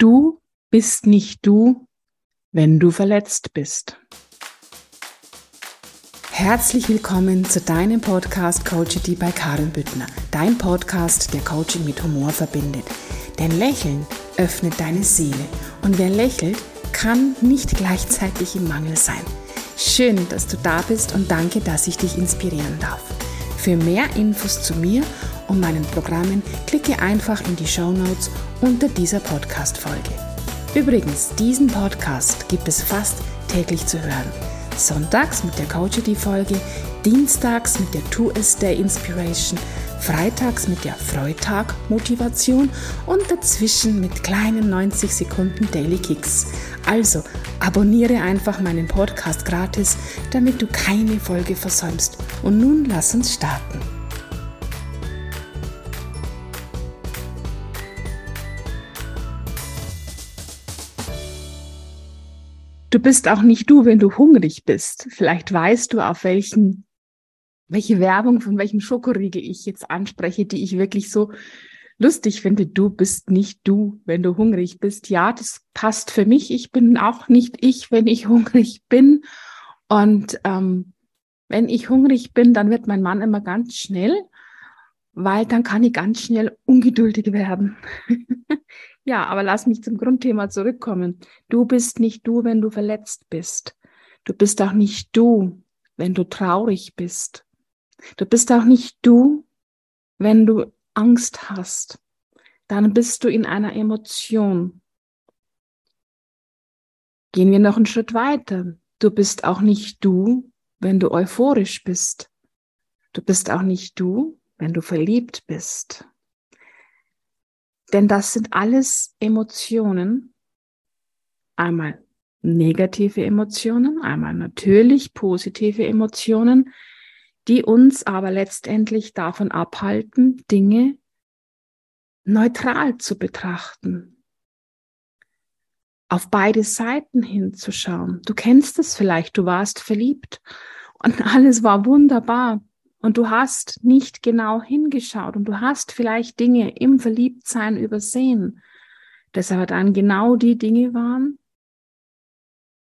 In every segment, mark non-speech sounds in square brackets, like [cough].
Du bist nicht du, wenn du verletzt bist. Herzlich willkommen zu deinem Podcast Coachity bei Karin Büttner. Dein Podcast, der Coaching mit Humor verbindet. Denn Lächeln öffnet deine Seele. Und wer lächelt, kann nicht gleichzeitig im Mangel sein. Schön, dass du da bist und danke, dass ich dich inspirieren darf. Für mehr Infos zu mir und meinen Programmen klicke einfach in die Show Notes unter dieser Podcast-Folge. Übrigens, diesen Podcast gibt es fast täglich zu hören. Sonntags mit der Coachity-Folge, dienstags mit der Two S Day Inspiration, freitags mit der Freitag Motivation und dazwischen mit kleinen 90 Sekunden Daily Kicks. Also abonniere einfach meinen Podcast gratis, damit du keine Folge versäumst. Und nun lass uns starten. Du bist auch nicht du, wenn du hungrig bist. Vielleicht weißt du, auf welchen, welche Werbung von welchem Schokoriegel ich jetzt anspreche, die ich wirklich so lustig finde. Du bist nicht du, wenn du hungrig bist. Ja, das passt für mich. Ich bin auch nicht ich, wenn ich [laughs] hungrig bin. Und ähm, wenn ich hungrig bin, dann wird mein Mann immer ganz schnell, weil dann kann ich ganz schnell ungeduldig werden. [laughs] Ja, aber lass mich zum Grundthema zurückkommen. Du bist nicht du, wenn du verletzt bist. Du bist auch nicht du, wenn du traurig bist. Du bist auch nicht du, wenn du Angst hast. Dann bist du in einer Emotion. Gehen wir noch einen Schritt weiter. Du bist auch nicht du, wenn du euphorisch bist. Du bist auch nicht du, wenn du verliebt bist. Denn das sind alles Emotionen. Einmal negative Emotionen, einmal natürlich positive Emotionen, die uns aber letztendlich davon abhalten, Dinge neutral zu betrachten, auf beide Seiten hinzuschauen. Du kennst es vielleicht, du warst verliebt und [laughs] alles war wunderbar und du hast nicht genau hingeschaut und du hast vielleicht Dinge im Verliebtsein übersehen, das aber dann genau die Dinge waren,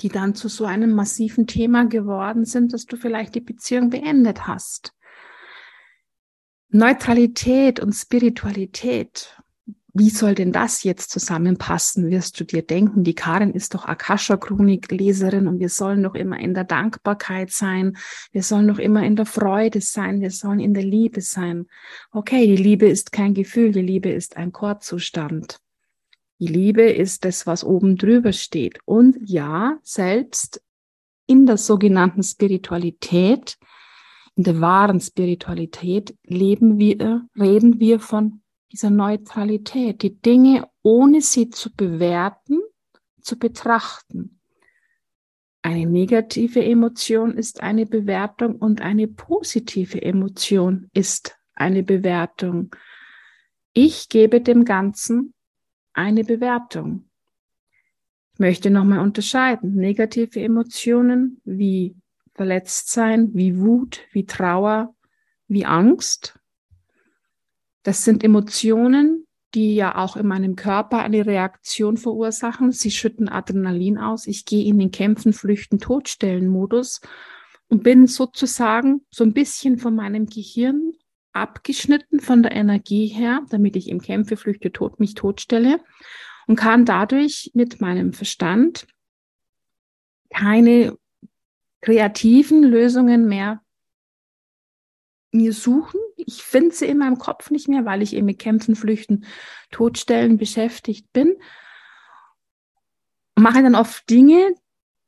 die dann zu so einem massiven Thema geworden sind, dass du vielleicht die Beziehung beendet hast. Neutralität und Spiritualität wie soll denn das jetzt zusammenpassen, wirst du dir denken. Die Karin ist doch Akasha-Chronik-Leserin und wir sollen doch immer in der Dankbarkeit sein. Wir sollen doch immer in der Freude sein. Wir sollen in der Liebe sein. Okay, die Liebe ist kein Gefühl. Die Liebe ist ein Chorzustand. Die Liebe ist das, was oben drüber steht. Und ja, selbst in der sogenannten Spiritualität, in der wahren Spiritualität leben wir, reden wir von dieser Neutralität, die Dinge ohne sie zu bewerten, zu betrachten. Eine negative Emotion ist eine Bewertung und eine positive Emotion ist eine Bewertung. Ich gebe dem Ganzen eine Bewertung. Ich möchte nochmal unterscheiden. Negative Emotionen wie Verletztsein, wie Wut, wie Trauer, wie Angst das sind Emotionen, die ja auch in meinem Körper eine Reaktion verursachen. Sie schütten Adrenalin aus. Ich gehe in den Kämpfen, Flüchten, Todstellen-Modus und bin sozusagen so ein bisschen von meinem Gehirn abgeschnitten von der Energie her, damit ich im Kämpfe, Flüchte, Tod mich totstelle und kann dadurch mit meinem Verstand keine kreativen Lösungen mehr mir suchen. Ich finde sie in meinem Kopf nicht mehr, weil ich eben mit Kämpfen, Flüchten, Todstellen beschäftigt bin. Mache dann oft Dinge,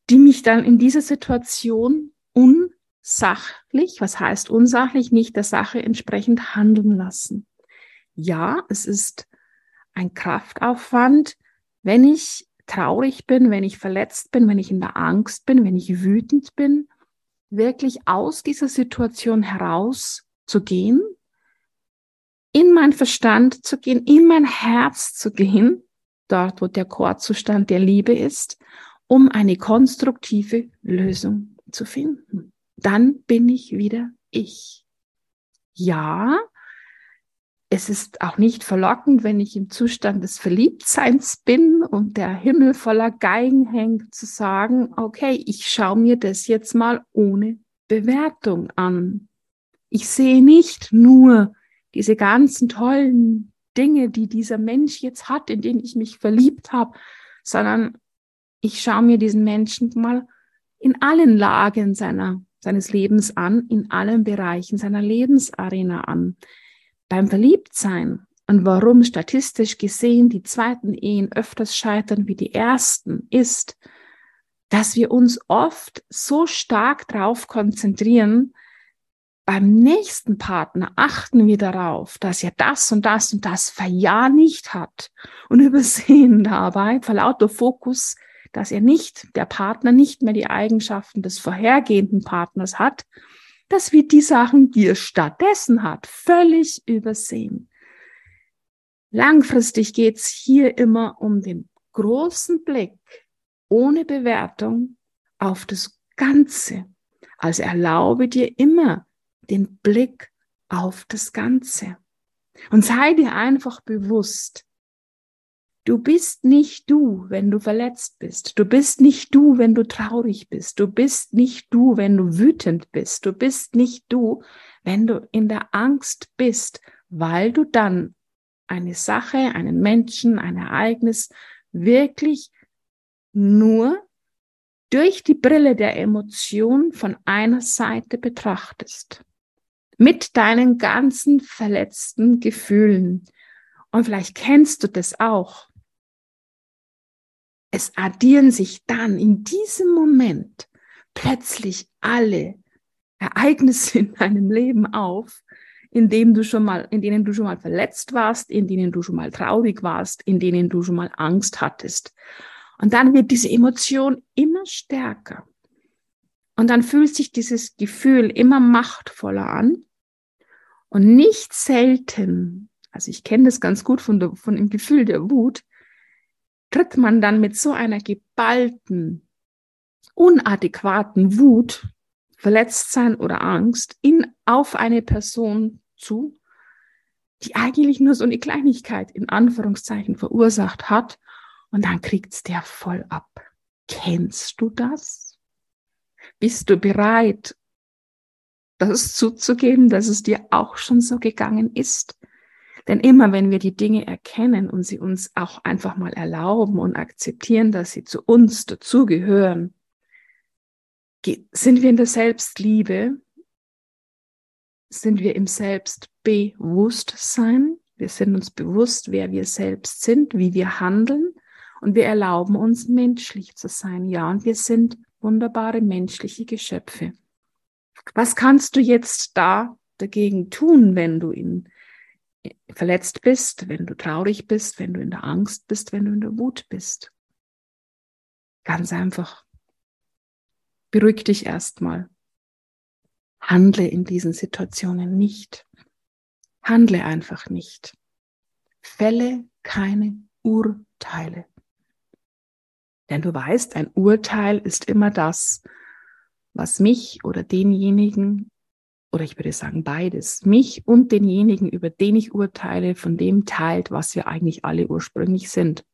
die mich dann in dieser Situation unsachlich, was heißt unsachlich, nicht der Sache entsprechend handeln lassen. Ja, es ist ein Kraftaufwand, wenn ich traurig bin, wenn ich verletzt bin, wenn ich in der Angst bin, wenn ich wütend bin, wirklich aus dieser Situation heraus zu gehen, in mein Verstand zu gehen, in mein Herz zu gehen, dort wo der Chorzustand der Liebe ist, um eine konstruktive Lösung zu finden. Dann bin ich wieder ich. Ja, es ist auch nicht verlockend, wenn ich im Zustand des Verliebtseins bin und der Himmel voller Geigen hängt, zu sagen, okay, ich schaue mir das jetzt mal ohne Bewertung an. Ich sehe nicht nur diese ganzen tollen Dinge, die dieser Mensch jetzt hat, in den ich mich verliebt habe, sondern ich schaue mir diesen Menschen mal in allen Lagen seiner, seines Lebens an, in allen Bereichen seiner Lebensarena an beim Verliebtsein und warum statistisch gesehen die zweiten Ehen öfters scheitern wie die ersten, ist, dass wir uns oft so stark darauf konzentrieren, beim nächsten Partner achten wir darauf, dass er das und das und das ja nicht hat und [laughs] übersehen dabei vor lauter Fokus, dass er nicht, der Partner nicht mehr die Eigenschaften des vorhergehenden Partners hat, dass wir die Sachen, die er stattdessen hat, völlig übersehen. Langfristig geht es hier immer um den großen Blick ohne Bewertung auf das Ganze. Also erlaube dir immer den Blick auf das Ganze. Und sei dir einfach bewusst, Du bist nicht du, wenn du verletzt bist. Du bist nicht du, wenn du traurig bist. Du bist nicht du, wenn du wütend bist. Du bist nicht du, wenn du in der Angst bist, weil du dann eine Sache, einen Menschen, ein Ereignis wirklich nur durch die Brille der Emotion von einer Seite betrachtest. Mit deinen ganzen verletzten Gefühlen. Und vielleicht kennst du das auch es addieren sich dann in diesem Moment plötzlich alle Ereignisse in deinem Leben auf, in denen du schon mal, in denen du schon mal verletzt warst, in denen du schon mal traurig warst, in denen du schon mal Angst hattest. Und dann wird diese Emotion immer stärker. Und dann fühlt sich dieses Gefühl immer machtvoller an. Und nicht selten, also ich kenne das ganz gut von, der, von dem Gefühl der Wut, tritt man dann mit so einer geballten, unadäquaten Wut, Verletztsein oder Angst in, auf eine Person zu, die eigentlich nur so eine Kleinigkeit in Anführungszeichen verursacht hat und dann kriegt's der voll ab. Kennst du das? Bist du bereit, das zuzugeben, dass es dir auch schon so gegangen ist? Denn immer wenn wir die Dinge erkennen und sie uns auch einfach mal erlauben und akzeptieren, dass sie zu uns dazugehören, sind wir in der Selbstliebe, sind wir im Selbstbewusstsein, wir sind uns bewusst, wer wir selbst sind, wie wir handeln und wir erlauben uns menschlich zu sein. Ja, und wir sind wunderbare menschliche Geschöpfe. Was kannst du jetzt da dagegen tun, wenn du in verletzt bist, wenn du traurig bist, wenn du in der Angst bist, wenn du in der Wut bist. Ganz einfach. Beruhig dich erstmal. Handle in diesen Situationen nicht. Handle einfach nicht. Fälle keine Urteile. Denn du weißt, ein Urteil ist immer das, was mich oder denjenigen oder ich würde sagen beides, mich und denjenigen, über den ich urteile, von dem teilt, was wir eigentlich alle ursprünglich sind.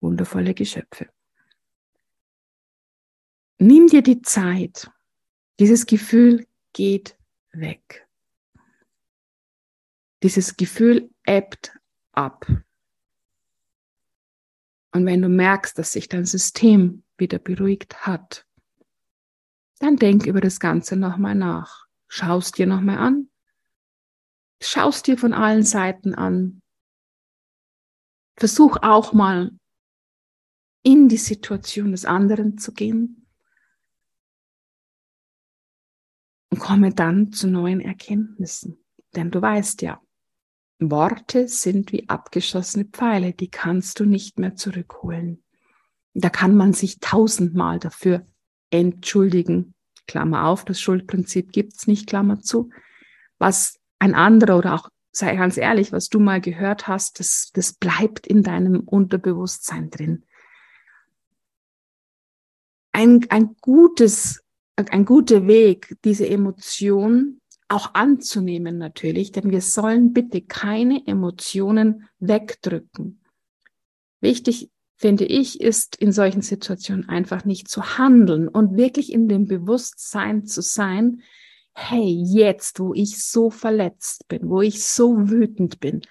Wundervolle Geschöpfe. Nimm dir die Zeit. Dieses Gefühl geht weg. Dieses Gefühl ebbt ab. Und wenn du merkst, dass sich dein System wieder beruhigt hat, dann denk über das Ganze nochmal nach. Schaust dir nochmal an. Schaust dir von allen Seiten an. Versuch auch mal in die Situation des anderen zu gehen und komme dann zu neuen Erkenntnissen. Denn du weißt ja, Worte sind wie abgeschossene Pfeile, die kannst du nicht mehr zurückholen. Da kann man sich tausendmal dafür entschuldigen. Klammer auf, das Schuldprinzip gibt's nicht, Klammer zu. Was ein anderer oder auch, sei ganz ehrlich, was du mal gehört hast, das, das bleibt in deinem Unterbewusstsein drin. Ein, ein gutes, ein guter Weg, diese Emotion auch anzunehmen natürlich, denn wir sollen bitte keine Emotionen wegdrücken. Wichtig finde ich, ist in solchen Situationen einfach nicht zu handeln und wirklich in dem Bewusstsein zu sein, hey, jetzt, wo ich so verletzt bin, wo ich so wütend bin,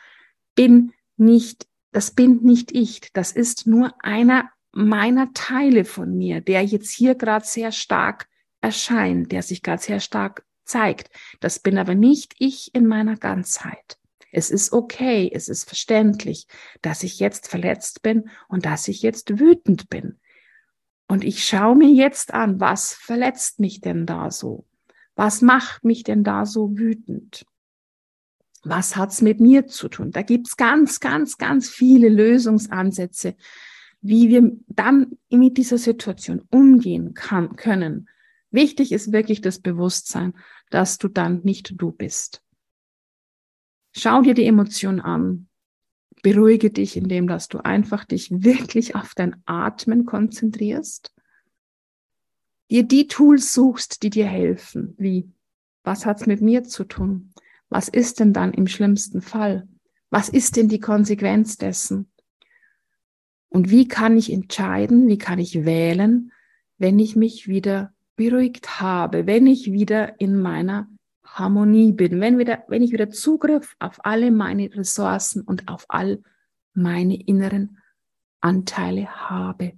bin nicht, das bin nicht ich, das ist nur einer meiner Teile von mir, der jetzt hier gerade sehr stark erscheint, der sich gerade sehr stark zeigt. Das bin aber nicht ich in meiner Ganzheit. Es ist okay, es ist verständlich, dass ich jetzt verletzt bin und dass ich jetzt wütend bin. Und ich schaue mir jetzt an, was verletzt mich denn da so? Was macht mich denn da so wütend? Was hat's mit mir zu tun? Da gibt's ganz, ganz, ganz viele Lösungsansätze, wie wir dann mit dieser Situation umgehen kann, können. Wichtig ist wirklich das Bewusstsein, dass du dann nicht du bist. Schau dir die Emotion an. Beruhige dich, indem dass du einfach dich wirklich auf dein Atmen konzentrierst. Dir die Tools suchst, die dir helfen. Wie? Was hat's mit mir zu tun? Was ist denn dann im schlimmsten Fall? Was ist denn die Konsequenz dessen? Und wie kann ich entscheiden, wie kann ich wählen, wenn ich mich wieder beruhigt habe, wenn ich wieder in meiner Harmonie bin, wenn, wieder, wenn ich wieder Zugriff auf alle meine Ressourcen und auf all meine inneren Anteile habe.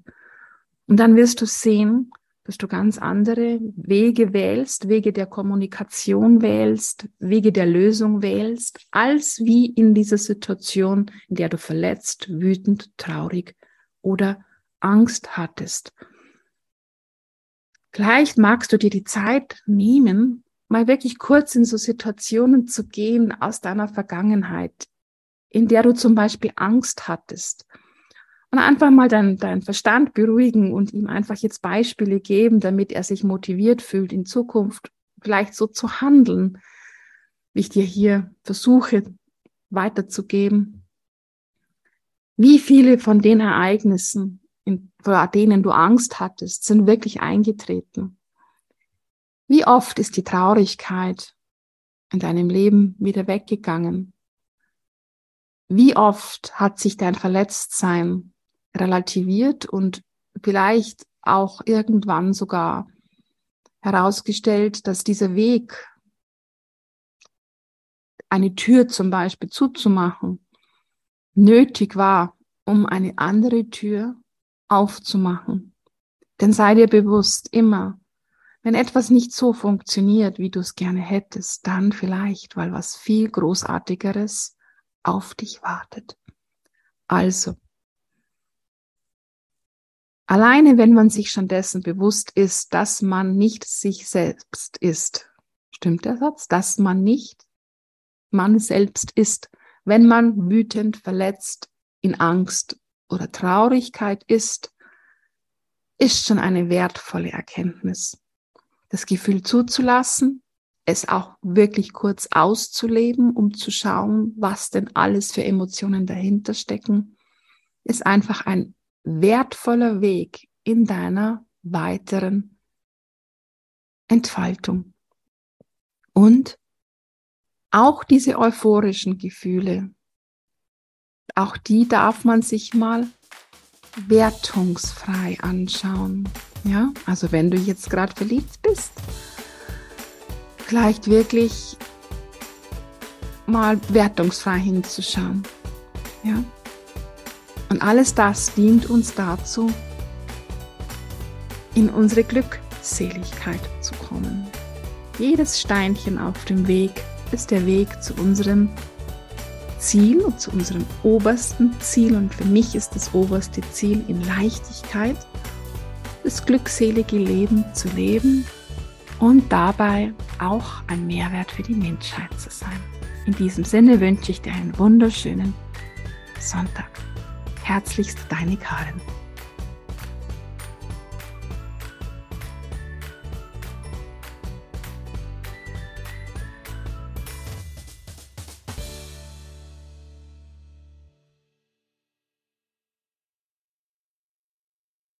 Und dann wirst du sehen, dass du ganz andere Wege wählst, Wege der Kommunikation wählst, Wege der Lösung wählst, als wie in dieser Situation, in der du verletzt, wütend, traurig oder Angst hattest. Vielleicht magst du dir die Zeit nehmen, mal wirklich kurz in so Situationen zu gehen aus deiner Vergangenheit, in der du zum Beispiel Angst hattest. Und einfach mal deinen dein Verstand beruhigen und ihm einfach jetzt Beispiele geben, damit er sich motiviert fühlt, in Zukunft vielleicht so zu handeln, wie ich dir hier versuche weiterzugeben. Wie viele von den Ereignissen, vor denen du Angst hattest, sind wirklich eingetreten? Wie oft ist die Traurigkeit in deinem Leben wieder weggegangen? Wie oft hat sich dein Verletztsein relativiert und vielleicht auch irgendwann sogar herausgestellt, dass dieser Weg, eine Tür zum Beispiel zuzumachen, nötig war, um eine andere Tür aufzumachen. Denn sei dir bewusst, immer, wenn etwas nicht so funktioniert, wie du es gerne hättest, dann vielleicht, weil was viel Großartigeres auf dich wartet. Also, alleine wenn man sich schon dessen bewusst ist, dass man nicht sich selbst ist, stimmt der Satz, dass man nicht man selbst ist, wenn man wütend, verletzt, in Angst oder Traurigkeit ist, ist schon eine wertvolle Erkenntnis. Das Gefühl zuzulassen, es auch wirklich kurz auszuleben, um zu schauen, was denn alles für Emotionen dahinter stecken, ist einfach ein wertvoller Weg in deiner weiteren Entfaltung. Und auch diese euphorischen Gefühle, auch die darf man sich mal wertungsfrei anschauen. Ja, also wenn du jetzt gerade verliebt bist, vielleicht wirklich mal wertungsfrei hinzuschauen. Ja. Und alles das dient uns dazu, in unsere Glückseligkeit zu kommen. Jedes Steinchen auf dem Weg ist der Weg zu unserem Ziel und zu unserem obersten Ziel. Und für mich ist das oberste Ziel in Leichtigkeit, das glückselige Leben zu leben und dabei auch ein Mehrwert für die Menschheit zu sein. In diesem Sinne wünsche ich dir einen wunderschönen Sonntag. Herzlichst deine Karin.